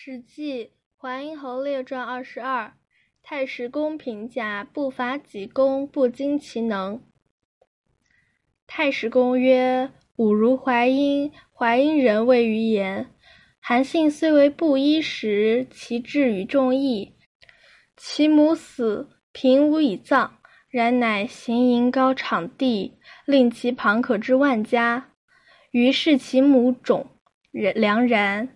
史记·淮阴侯列传二十二，太史公评价不伐己功，不精其能。太史公曰：“吾如淮阴，淮阴人未于言。韩信虽为布衣时，其志与众异。其母死，平无以葬，然乃行营高场地，令其旁可知万家。于是其母冢良然。”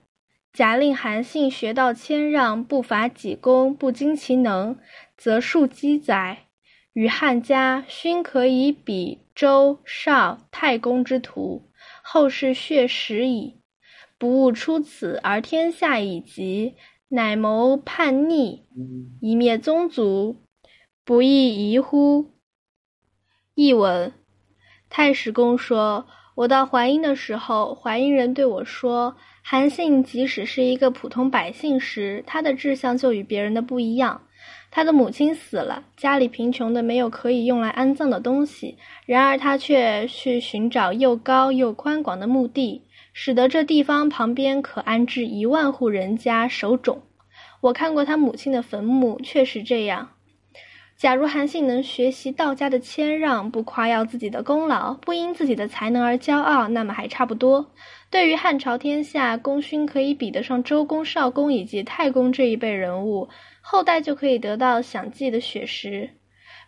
假令韩信学道谦让，不伐己功，不精其能，则庶几载。与汉家，勋可以比周、邵、太公之徒，后世血食矣。不务出此而天下已极，乃谋叛逆，以灭宗族，不亦宜乎？译文：太史公说：“我到淮阴的时候，淮阴人对我说。”韩信即使是一个普通百姓时，他的志向就与别人的不一样。他的母亲死了，家里贫穷的没有可以用来安葬的东西，然而他却去寻找又高又宽广的墓地，使得这地方旁边可安置一万户人家守冢。我看过他母亲的坟墓，确实这样。假如韩信能学习道家的谦让，不夸耀自己的功劳，不因自己的才能而骄傲，那么还差不多。对于汉朝天下功勋可以比得上周公、少公以及太公这一辈人物，后代就可以得到享祭的血食。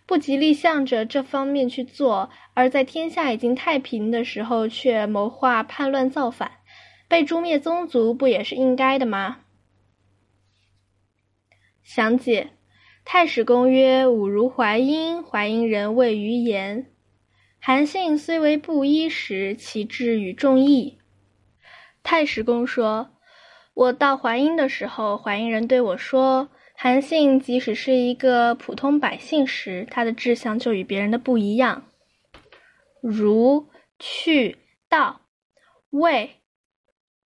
不极力向着这方面去做，而在天下已经太平的时候却谋划叛乱造反，被诛灭宗族，不也是应该的吗？详解。太史公曰：“吾如淮阴，淮阴人谓于言。韩信虽为布衣时，其志与众异。”太史公说：“我到淮阴的时候，淮阴人对我说，韩信即使是一个普通百姓时，他的志向就与别人的不一样。如去道魏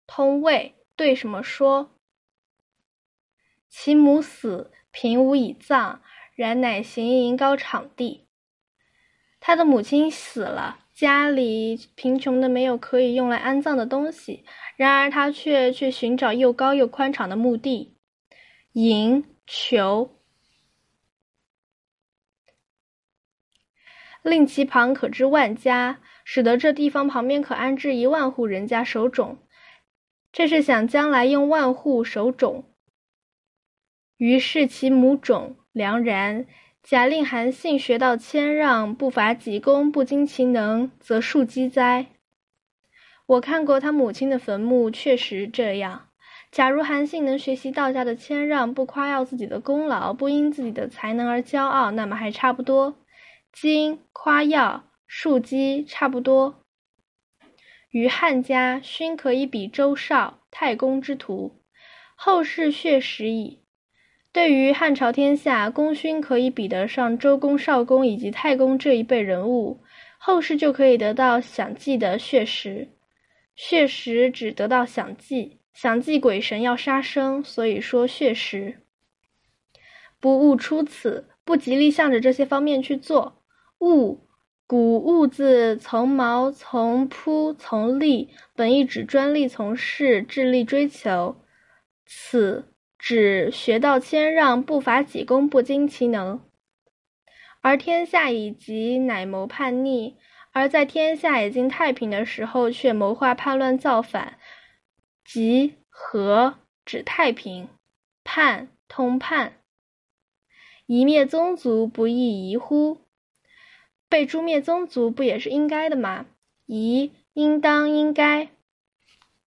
通魏对什么说？其母死。”平无以葬，然乃行营高场地。他的母亲死了，家里贫穷的没有可以用来安葬的东西，然而他却去寻找又高又宽敞的墓地。营求，令其旁可知万家，使得这地方旁边可安置一万户人家守冢。这是想将来用万户守冢。于是其母冢良然，假令韩信学道谦让，不伐己功，不精其能，则庶几哉？我看过他母亲的坟墓，确实这样。假如韩信能学习道家的谦让，不夸耀自己的功劳，不因自己的才能而骄傲，那么还差不多。今夸耀庶几差不多。于汉家，勋可以比周少、太公之徒，后世血食矣。对于汉朝天下功勋可以比得上周公、少公以及太公这一辈人物，后世就可以得到享祭的血食。血食只得到享祭，享祭鬼神要杀生，所以说血食。不务出此，不极力向着这些方面去做。务，古务字从毛，从铺，从立，本意指专利从事，致力追求。此。指学道谦让，不伐己功，不精其能，而天下已极，乃谋叛逆；而在天下已经太平的时候，却谋划叛乱造反。即和指太平，叛通叛，一灭宗族，不亦宜乎？被诛灭宗族，不也是应该的吗？宜应当应该。